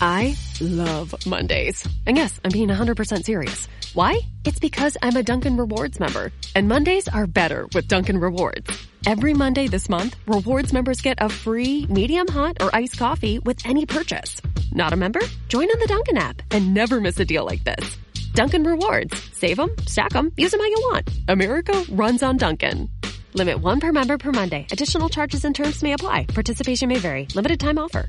I love Mondays. And yes, I'm being 100% serious. Why? It's because I'm a Dunkin' Rewards member. And Mondays are better with Dunkin' Rewards. Every Monday this month, Rewards members get a free medium hot or iced coffee with any purchase. Not a member? Join on the Dunkin' app and never miss a deal like this. Dunkin' Rewards. Save them, stack them, use them how you want. America runs on Dunkin'. Limit one per member per Monday. Additional charges and terms may apply. Participation may vary. Limited time offer.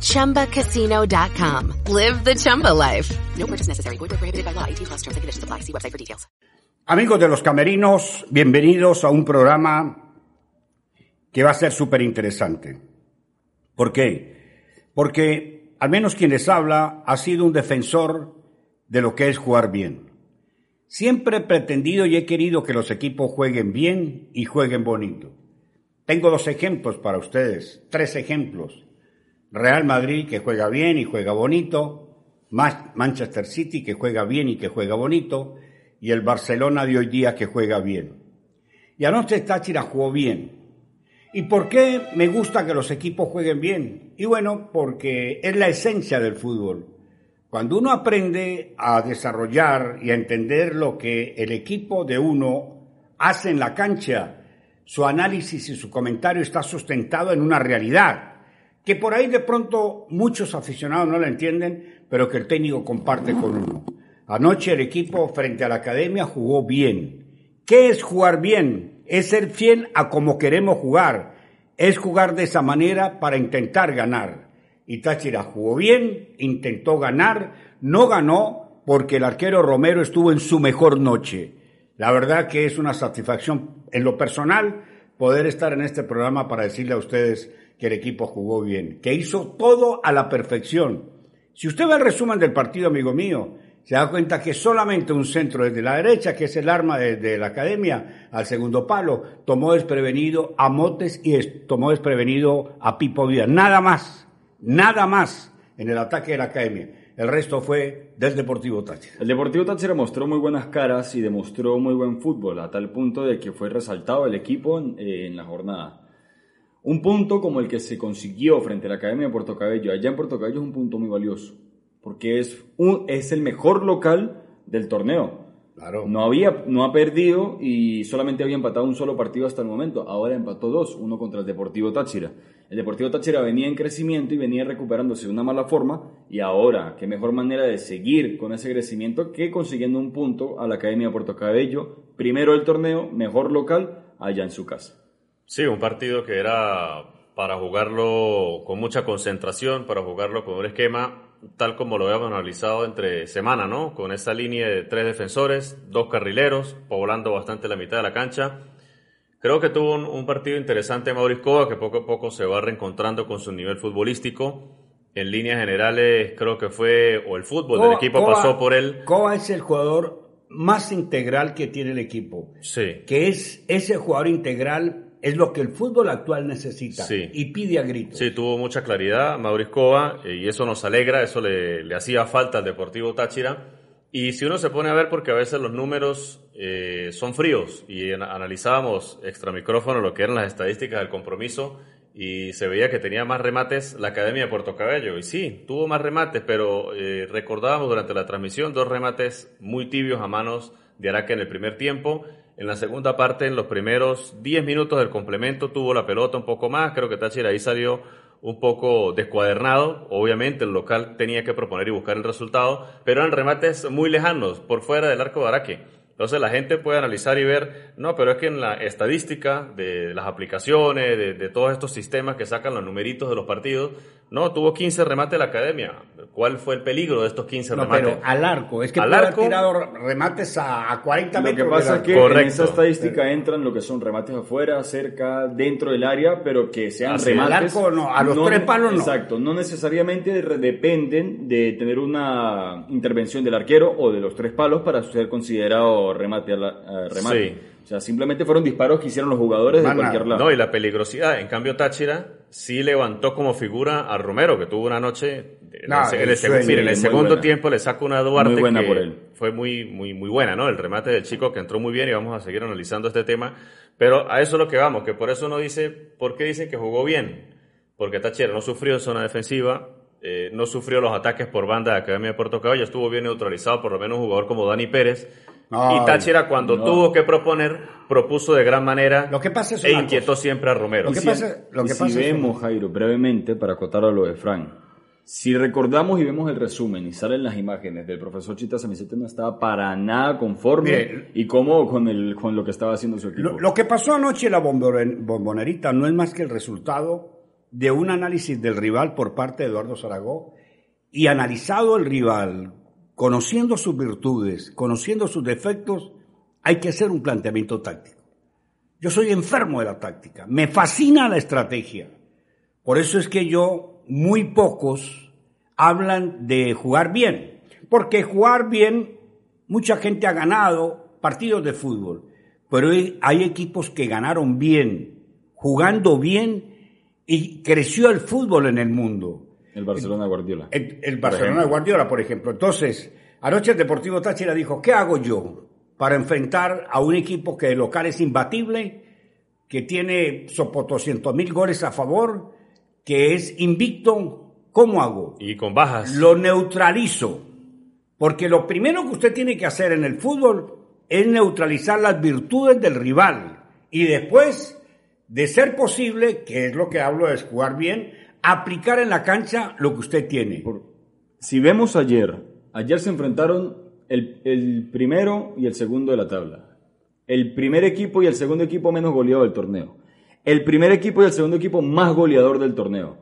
ChumbaCasino.com. Live the Chumba life. No purchase necessary. Void prohibited by law. 18 plus terms and conditions apply. See website for details. Amigos de los camerinos, bienvenidos a un programa que va a ser súper interesante. ¿Por qué? Porque al menos quien les habla ha sido un defensor de lo que es jugar bien. Siempre he pretendido y he querido que los equipos jueguen bien y jueguen bonito. Tengo dos ejemplos para ustedes, tres ejemplos. Real Madrid que juega bien y juega bonito, Ma- Manchester City que juega bien y que juega bonito, y el Barcelona de hoy día que juega bien. Y anoche Táchira jugó bien. ¿Y por qué me gusta que los equipos jueguen bien? Y bueno, porque es la esencia del fútbol. Cuando uno aprende a desarrollar y a entender lo que el equipo de uno hace en la cancha, su análisis y su comentario está sustentado en una realidad, que por ahí de pronto muchos aficionados no la entienden, pero que el técnico comparte con uno. Anoche el equipo frente a la academia jugó bien. ¿Qué es jugar bien? Es ser fiel a como queremos jugar. Es jugar de esa manera para intentar ganar. Y Táchira jugó bien, intentó ganar, no ganó porque el arquero Romero estuvo en su mejor noche. La verdad que es una satisfacción en lo personal poder estar en este programa para decirle a ustedes que el equipo jugó bien, que hizo todo a la perfección. Si usted ve el resumen del partido, amigo mío, se da cuenta que solamente un centro desde la derecha, que es el arma de, de la academia, al segundo palo, tomó desprevenido a Motes y tomó desprevenido a Pipo Díaz. Nada más, nada más en el ataque de la academia. El resto fue del Deportivo Táchira. El Deportivo Táchira mostró muy buenas caras y demostró muy buen fútbol, a tal punto de que fue resaltado el equipo en, eh, en la jornada. Un punto como el que se consiguió frente a la Academia de Puerto Cabello, allá en Puerto Cabello es un punto muy valioso, porque es, un, es el mejor local del torneo. Claro. No, había, no ha perdido y solamente había empatado un solo partido hasta el momento. Ahora empató dos, uno contra el Deportivo Táchira. El Deportivo Táchira venía en crecimiento y venía recuperándose de una mala forma. Y ahora, qué mejor manera de seguir con ese crecimiento que consiguiendo un punto a la Academia de Puerto Cabello. Primero el torneo, mejor local, allá en su casa. Sí, un partido que era para jugarlo con mucha concentración, para jugarlo con un esquema tal como lo habíamos analizado entre semana, ¿no? Con esa línea de tres defensores, dos carrileros, poblando bastante la mitad de la cancha. Creo que tuvo un, un partido interesante Mauricio Cova, que poco a poco se va reencontrando con su nivel futbolístico. En líneas generales, creo que fue, o el fútbol del equipo pasó por él. Coba es el jugador más integral que tiene el equipo. Sí. Que es ese jugador integral, es lo que el fútbol actual necesita. Sí. Y pide a gritos. Sí, tuvo mucha claridad Mauricio Cova eh, y eso nos alegra, eso le, le hacía falta al Deportivo Táchira. Y si uno se pone a ver, porque a veces los números eh, son fríos y analizábamos extra micrófono lo que eran las estadísticas del compromiso y se veía que tenía más remates la Academia de Puerto Cabello. Y sí, tuvo más remates, pero eh, recordábamos durante la transmisión dos remates muy tibios a manos de Araque en el primer tiempo. En la segunda parte, en los primeros 10 minutos del complemento, tuvo la pelota un poco más. Creo que Táchira ahí salió un poco descuadernado. Obviamente el local tenía que proponer y buscar el resultado, pero eran remates muy lejanos, por fuera del arco de Araque. Entonces la gente puede analizar y ver, no, pero es que en la estadística de las aplicaciones, de, de todos estos sistemas que sacan los numeritos de los partidos, No, tuvo 15 remates la academia. ¿Cuál fue el peligro de estos 15 No, remates? pero al arco. Es que Al arco- tirado remates a, a 40 Lo metros. que pasa es que. Correcto. en esa estadística entran lo que son remates afuera, cerca, dentro del área, pero que sean Así es. remates. Al arco no, a los tres palos no. Exacto, no necesariamente re- dependen de tener una intervención del arquero o de los tres palos para ser considerado remate. a la- a remate. Sí. O sea, simplemente fueron disparos que hicieron los jugadores de cualquier lado. No, y la peligrosidad. En cambio, Táchira sí levantó como figura a Romero, que tuvo una noche. En, No, el, en el el segundo, sueño, mire, en el segundo buena. tiempo le saca una Duarte Muy buena que por él. fue muy, muy, muy buena, ¿no? El remate del chico que entró muy bien y vamos a seguir analizando este tema. Pero a eso es lo que vamos, que por eso uno dice, ¿por qué dicen que jugó bien? Porque Táchira no sufrió en zona defensiva, eh, no sufrió los ataques por banda de Academia de Puerto Caballo, estuvo bien neutralizado por lo menos un jugador como Dani Pérez. Y Táchira cuando no. tuvo que proponer, propuso de gran manera Lo que pasa es e inquietó cosa. siempre a Romero. Lo que Si- pasa- lo que y si pasa es- vemos, Jairo, brevemente, para acotar a lo de Frank, si recordamos y vemos el resumen y salen las imágenes del profesor Chita Samicete no estaba para nada conforme Mire, y cómo con, el, con lo que estaba haciendo su equipo. Lo, lo que pasó anoche en la bombone- bombonerita no es más que el resultado de un análisis del rival por parte de Eduardo Zaragoza y analizado el rival, conociendo sus virtudes, conociendo sus defectos, hay que hacer un planteamiento táctico. Yo soy enfermo de la táctica, me fascina la estrategia. Por eso es que yo, muy pocos hablan de jugar bien, porque jugar bien, mucha gente ha ganado partidos de fútbol, pero hay- equipos que ganaron bien, jugando bien, y creció el fútbol en el mundo. El Barcelona Guardiola. El, el Barcelona de Guardiola, por ejemplo. Entonces, anoche el Deportivo Táchira dijo, ¿qué hago yo para enfrentar a un equipo que de local es imbatible, que tiene sopo 200 mil goles a favor, que es invicto? ¿Cómo hago? Y con bajas. Lo neutralizo. Porque lo primero que usted tiene que hacer en el fútbol es neutralizar las virtudes del rival. Y después, de ser posible, que es lo que hablo de jugar bien, aplicar en la cancha lo que usted tiene. Por- si vemos ayer, ayer se enfrentaron el, el primero y el segundo de la tabla. El primer equipo y el segundo equipo menos goleado del torneo. El primer equipo y el segundo equipo más goleador del torneo.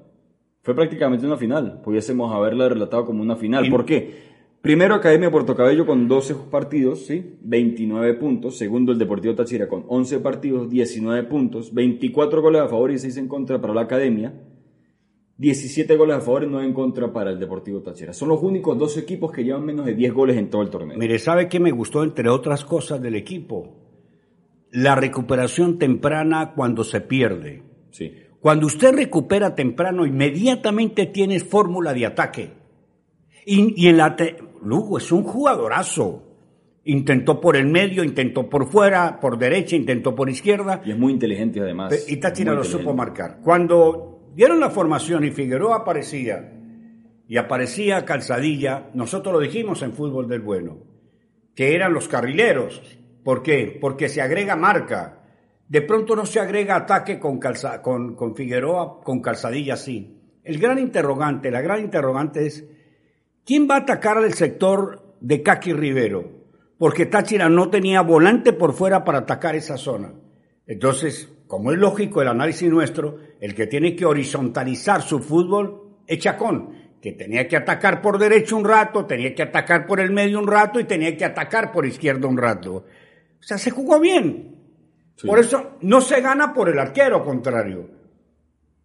Fue prácticamente una final. Pudiésemos haberla relatado como una final. ¿Por qué? Primero Academia Puerto Cabello con 12 partidos, ¿sí? 29 puntos. Segundo el Deportivo Táchira con 11 partidos, 19 puntos. 24 goles a favor y 6 en contra para la Academia. 17 goles a favor y 9 en contra para el Deportivo Táchira. Son los únicos dos equipos que llevan menos de 10 goles en todo el torneo. Mire, ¿sabe qué me gustó entre otras cosas del equipo? La recuperación temprana cuando se pierde. Sí. Cuando usted recupera temprano, inmediatamente tienes fórmula de ataque. Y, y en la te- Lugo es un jugadorazo. Intentó por el medio, intentó por fuera, por derecha, intentó por izquierda. Y es muy inteligente además. Y Táchira lo supo marcar. Cuando dieron la formación y Figueroa aparecía, y aparecía Calzadilla, nosotros lo dijimos en Fútbol del Bueno, que eran los carrileros. ¿Por qué? Porque se agrega marca. De pronto no se agrega ataque con, Calza- con, Figueroa, con Calzadilla sí. El gran interrogante, la gran interrogante es, ¿quién va a atacar al sector de Caqui Rivero? Porque Táchira no tenía volante por fuera para atacar esa zona. Entonces, como es lógico el análisis nuestro, el que tiene que horizontalizar su fútbol es Chacón, que tenía que atacar por derecho un rato, tenía que atacar por el medio un rato y tenía que atacar por izquierda un rato. O sea, se jugó bien. Sí. Por eso no se gana por el arquero contrario,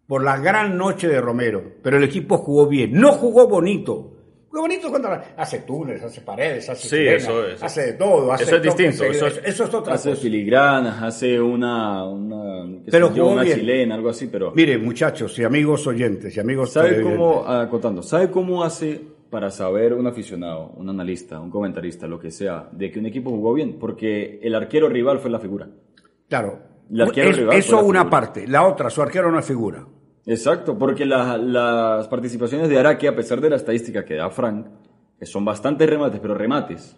por la gran noche de Romero, pero el equipo jugó bien, no jugó bonito. Jugó bonito cuando hace túneles, hace paredes, hace Sí, chilenas, eso es- hace de todo, hace eso es distinto, eso eso, es- eso es otra Hace cosa. filigranas, hace una, una, Pero yo, una chilena, algo así, pero... Mire, muchachos y amigos oyentes y amigos ¿Sabe cómo, acotando, ¿sabe cómo hace para saber un aficionado, un analista, un comentarista, lo que sea, de que un equipo jugó bien? Porque el arquero rival fue la figura. Claro, El arquero es- rival fue eso la una figura. parte, la otra, su arquero no es figura. Exacto, porque la- las participaciones de Araque, a pesar de la estadística que da Frank, que son bastantes remates, pero remates,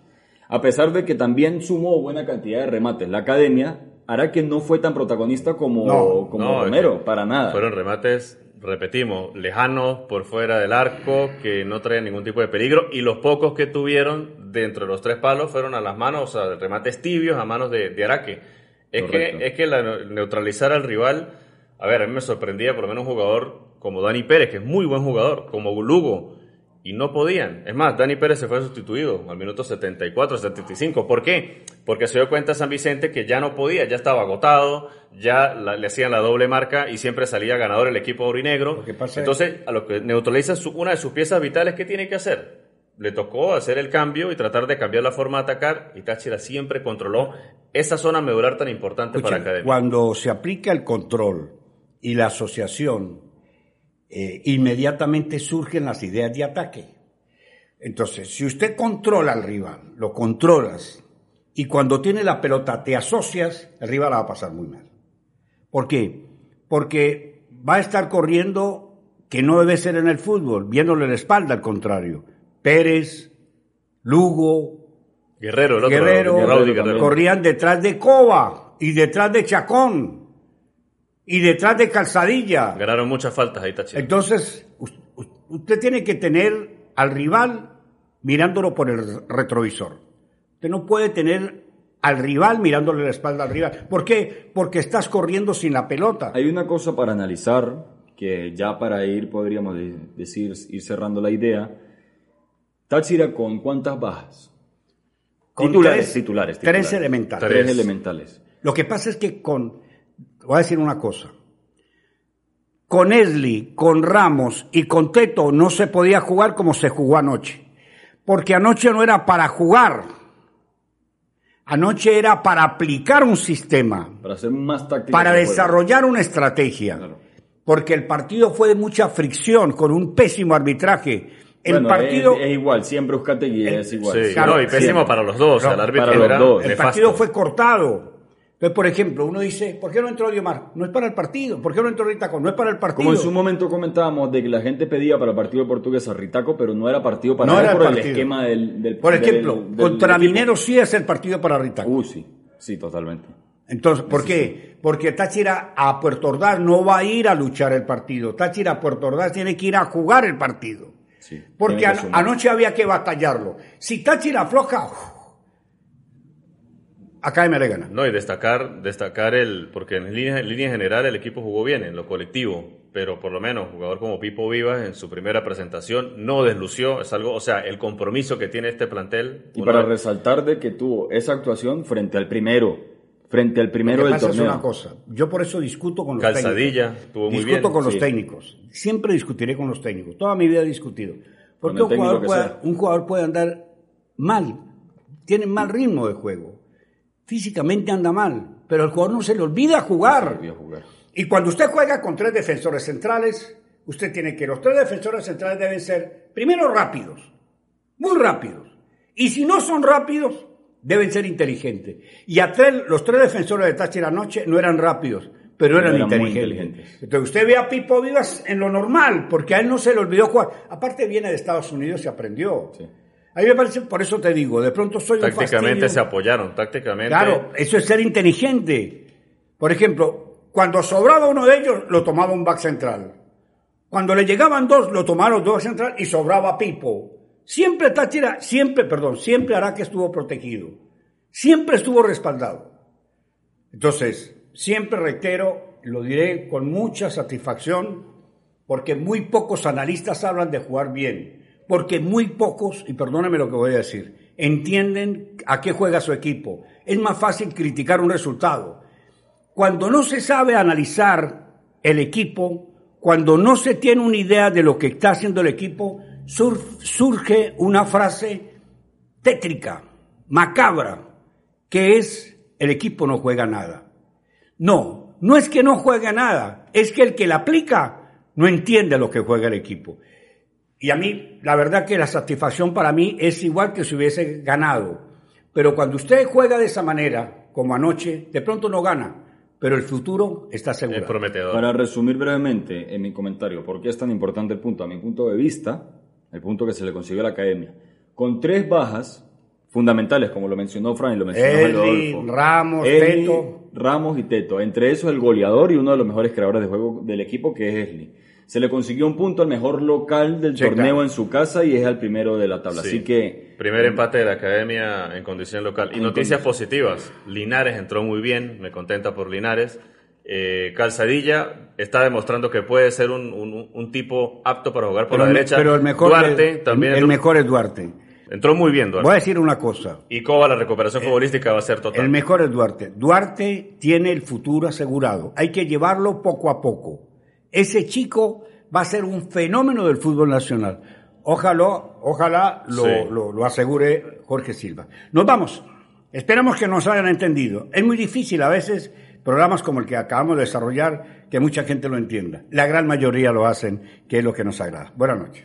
a pesar de que también sumó buena cantidad de remates, la academia, Araque no fue tan protagonista como, No, como No, Romero, es que para nada. Fueron remates, repetimos, lejanos por fuera del arco, que no traían ningún tipo de peligro, y los pocos que tuvieron dentro de los tres palos fueron a las manos, o sea, remates tibios a manos de, de Araque. Es Correcto. que, es que la, neutralizar al rival, a ver, a mí me sorprendía por lo menos un jugador como Dani Pérez, que es muy buen jugador, como Lugo, y no podían. Es más, Dani Pérez se fue sustituido al minuto 74, 75. ¿Por qué? Porque se dio cuenta San Vicente que ya no podía, ya estaba agotado, ya la- le hacían la doble marca y siempre salía ganador el equipo aurinegro. Entonces, a lo que neutraliza su- una de sus piezas vitales, ¿qué tiene que hacer? Le tocó hacer el cambio y tratar de cambiar la forma de atacar y Táchira siempre controló esa zona medular tan importante para Escuchen, Academia. cuando se aplica el control y la asociación, eh, inmediatamente surgen las ideas de ataque. Entonces, si usted controla al rival, lo controlas, y cuando tiene la pelota te asocias, el rival la va a pasar muy mal. ¿Por qué? Porque va a estar corriendo que no debe ser en el fútbol, viéndole la espalda al contrario. Pérez, Lugo, Guerrero, el otro, Guerrero, Guerrero Guerrero. corrían detrás de Coba y detrás de Chacón y detrás de Calzadilla. Ganaron muchas faltas ahí Táchira. Entonces, us- us- usted tiene que tener al rival mirándolo por el retrovisor. Usted no puede tener al rival mirándole la espalda al rival. ¿Por qué? Porque estás corriendo sin la pelota. Hay una cosa para analizar, que ya para ir, podríamos de- decir, ir cerrando la idea. Táchira con cuántas bajas? Con titulares, tres- titulares, tres elementales. Tres Tres. elementales. Lo que pasa es que con, voy a decir una cosa, con Esli, con Ramos y con Teto no se podía jugar como se jugó anoche. Porque anoche no era para jugar. Anoche era para aplicar un sistema, Para hacer más táctica. para juego. desarrollar una estrategia. Claro. Porque el partido fue de mucha fricción, con un pésimo arbitraje. El Bueno, partido, es, es igual, siempre Euskategui es igual. Sí, Claro, no, y pésimo siempre. para los dos. o sea, el árbitro para los dos. el nefasto. partido fue cortado. Entonces, por ejemplo, uno dice, ¿por qué no entró Diomar? No es para el partido. ¿Por qué no entró Ritaco? No es para el partido. Como en su momento comentábamos de que la gente pedía para el partido portugués a Ritaco, pero no era partido para No él era el por el partido. esquema del, del Por ejemplo, del- contra del. Mineros sí es el partido para Ritaco. Uh, sí, sí, totalmente. Entonces, ¿por qué? Porque Táchira a Puerto Ordaz no va a ir a luchar el partido. Táchira a Puerto Ordaz tiene que ir a jugar el partido. Sí, Porque an- anoche había que batallarlo. Si Táchira afloja, Academia le gana. No, y destacar, destacar el, porque en línea, en línea general el equipo jugó bien en lo colectivo, pero por lo menos jugador como Pipo Vivas en su primera presentación no deslució, es algo, o sea, el compromiso que tiene este plantel. Y para resaltar de que tuvo esa actuación frente al primero, frente al Lo primero que del pasa es torneo. una cosa. Yo por eso discuto con los Calzadilla, técnicos. estuvo muy discuto bien, con los técnicos. Siempre discutiré con los técnicos. Toda mi vida he discutido. Porque jugador, puede, un jugador puede andar mal. Tiene mal ritmo de juego. Físicamente anda mal. Pero el jugador no se le olvida jugar. Jugar. Y cuando usted juega con tres defensores centrales, usted tiene que los tres defensores centrales deben ser, primero, rápidos, muy rápidos. Y si no son rápidos, deben ser inteligentes. Y a tres, los tres defensores de Táchira anoche no eran rápidos, pero eran, inteligentes. inteligentes. Entonces usted ve a Pipo Vivas en lo normal, porque a él no se le olvidó jugar. Aparte viene de Estados Unidos y aprendió. Sí. A mí me parece, por eso te digo, de pronto soy un tácticamente se apoyaron, tácticamente. Claro, eso es ser inteligente. Por ejemplo, cuando sobraba uno de ellos, lo tomaba un back central. Cuando le llegaban dos, lo tomaron dos central y sobraba Pipo. Siempre Táchira, siempre, perdón, siempre hará que estuvo protegido. Siempre estuvo respaldado. Entonces, siempre reitero, lo diré con mucha satisfacción, porque muy pocos analistas hablan de jugar bien. Porque muy pocos, y perdóname lo que voy a decir, entienden a qué juega su equipo. Es más fácil criticar un resultado. Cuando no se sabe analizar el equipo, cuando no se tiene una idea de lo que está haciendo el equipo, sur- surge una frase tétrica, macabra, que es el equipo no juega nada. No, no es que no juegue nada, es que el que la aplica no entiende lo que juega el equipo. Y a mí, la verdad que la satisfacción para mí es igual que si hubiese ganado. Pero cuando usted juega de esa manera, como anoche, de pronto no gana, pero el futuro está Es seguro. prometedor. Para resumir brevemente en mi comentario, ¿por qué es tan importante el punto? A mi punto de vista, el punto que se le consiguió a la academia, con tres bajas fundamentales, como lo mencionó Fran y lo mencionó Eli. Ramos, Eli, Teto. Ramos y Teto. Entre esos el goleador y uno de los mejores creadores de juego del equipo, que es Esli. Se le consiguió un punto al mejor local del torneo en su casa y es el primero de la tabla. Sí. Así que Primer empate de la academia en condición local. Y noticias condición. positivas. Linares entró muy bien, me contenta por Linares. Eh, Calzadilla está demostrando que puede ser un, un- un tipo apto para jugar por Pero, la el- derecha. pero el mejor, Duarte el, también el entró, mejor es Duarte. entró muy bien, Duarte. Voy a decir una cosa. Y Coba, la recuperación futbolística va a ser total. El mejor es Duarte. Duarte tiene el futuro asegurado. Hay que llevarlo poco a poco. Ese chico va a ser un fenómeno del fútbol nacional. Ojalá, ojalá lo, Sí. lo- lo asegure Jorge Silva. Nos vamos. Esperamos que nos hayan entendido. Es muy difícil a veces programas como el que acabamos de desarrollar que mucha gente lo entienda. La gran mayoría lo hacen, que es lo que nos agrada. Buenas noches.